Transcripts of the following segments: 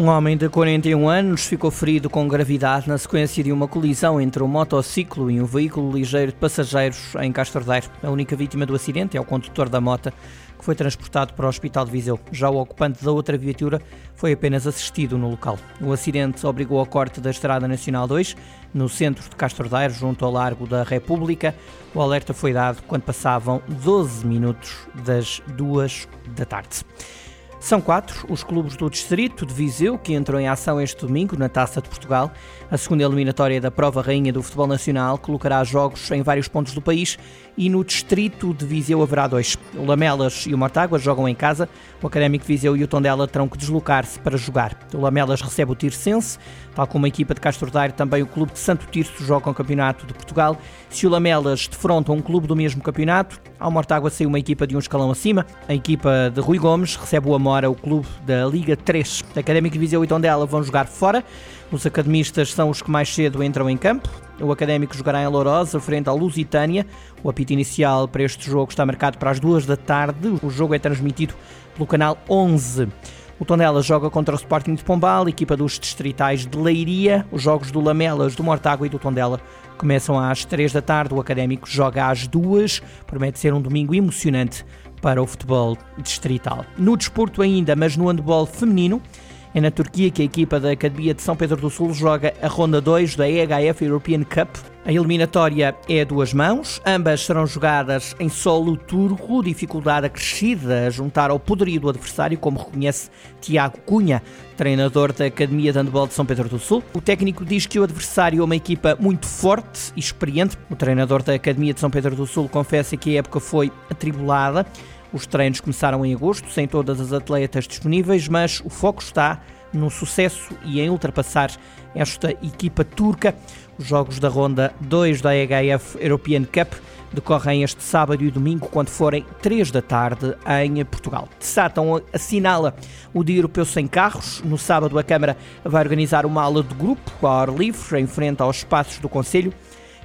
Um homem de 41 anos ficou ferido com gravidade na sequência de uma colisão entre um motociclo e um veículo ligeiro de passageiros em Castro Daire. A única vítima do acidente é o condutor da moto, que foi transportado para o Hospital de Viseu. Já o ocupante da outra viatura foi apenas assistido no local. O acidente obrigou ao corte da Estrada Nacional 2, no centro de Castro Daire, junto ao Largo da República. O alerta foi dado quando passavam 12 minutos das duas da tarde. São quatro os clubes do Distrito de Viseu que entram em ação este domingo na Taça de Portugal. A segunda eliminatória da Prova Rainha do Futebol Nacional colocará jogos em vários pontos do país e no Distrito de Viseu haverá dois. O Lamelas e o Mortágua jogam em casa, o Académico de Viseu e o Tondela terão que deslocar-se para jogar. O Lamelas recebe o Tirsense, tal como a equipa de Castro Daire, também o clube de Santo Tirso joga o Campeonato de Portugal. Se o Lamelas defronta um clube do mesmo campeonato, ao Mortágua saiu uma equipa de um escalão acima. A equipa de Rui Gomes recebe o Amora, o clube da Liga 3. O Académico de Viseu e Tondela vão jogar fora. Os academistas são os que mais cedo entram em campo. O Académico jogará em Lourosa, frente à Lusitânia. O apito inicial para este jogo está marcado para as duas da tarde. O jogo é transmitido pelo canal 11. O Tondela joga contra o Sporting de Pombal, equipa dos distritais de Leiria. Os jogos do Lamelas, do Mortágua e do Tondela começam às 3 da tarde. O Académico joga às 2. Promete ser um domingo emocionante para o futebol distrital. No desporto ainda, mas no handball feminino, é na Turquia que a equipa da Academia de São Pedro do Sul joga a ronda 2 da EHF European Cup. A eliminatória é a duas mãos, ambas serão jogadas em solo turco, dificuldade acrescida a juntar ao poderio do adversário, como reconhece Tiago Cunha, treinador da Academia de Handball de São Pedro do Sul. O técnico diz que o adversário é uma equipa muito forte e experiente. O treinador da Academia de São Pedro do Sul confessa que a época foi atribulada. Os treinos começaram em agosto, sem todas as atletas disponíveis, mas o foco está no sucesso e em ultrapassar esta equipa turca. Os jogos da ronda 2 da EHF European Cup decorrem este sábado e domingo, quando forem 3 da tarde em Portugal. Sátão assinala o Dia Europeu Sem Carros. No sábado, a Câmara vai organizar uma aula de grupo ao ar livre, em frente aos espaços do Conselho.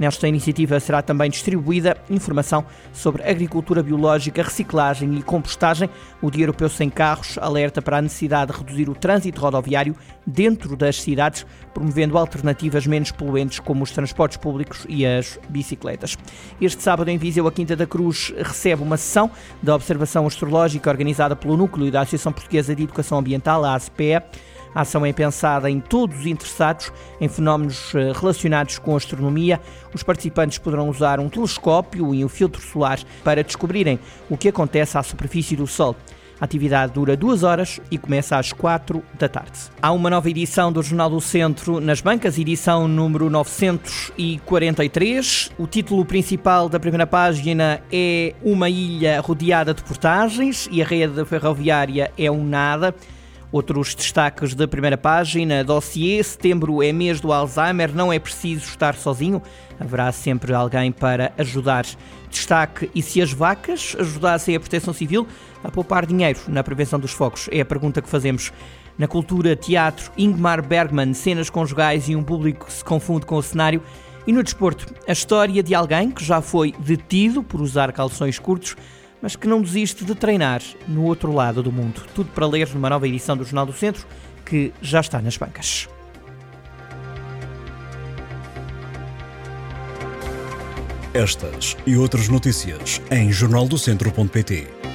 Nesta iniciativa será também distribuída informação sobre agricultura biológica, reciclagem e compostagem. O Dia Europeu Sem Carros alerta para a necessidade de reduzir o trânsito rodoviário dentro das cidades, promovendo alternativas menos poluentes como os transportes públicos e as bicicletas. Este sábado em Viseu, a Quinta da Cruz recebe uma sessão da observação astrológica organizada pelo Núcleo da Associação Portuguesa de Educação Ambiental, a ASPE. A ação é pensada em todos os interessados em fenómenos eh, relacionados com a astronomia. Os participantes poderão usar um telescópio e um filtro solar para descobrirem o que acontece à superfície do Sol. A atividade dura duas horas e começa às quatro da tarde. Há uma nova edição do Jornal do Centro nas bancas, edição número 943. O título principal da primeira página é Uma ilha rodeada de portagens e a rede ferroviária é um nada. Outros destaques da primeira página: dossiê, setembro é mês do Alzheimer, não é preciso estar sozinho, haverá sempre alguém para ajudar. Destaque: e se as vacas ajudassem a proteção civil a poupar dinheiro na prevenção dos focos? É a pergunta que fazemos. Na cultura, teatro, Ingmar Bergman, cenas conjugais e um público que se confunde com o cenário. E no desporto, a história de alguém que já foi detido por usar calções curtos mas que não desiste de treinar no outro lado do mundo. Tudo para ler numa nova edição do Jornal do Centro, que já está nas bancas. Estas e outras notícias em jornaldocentro.pt.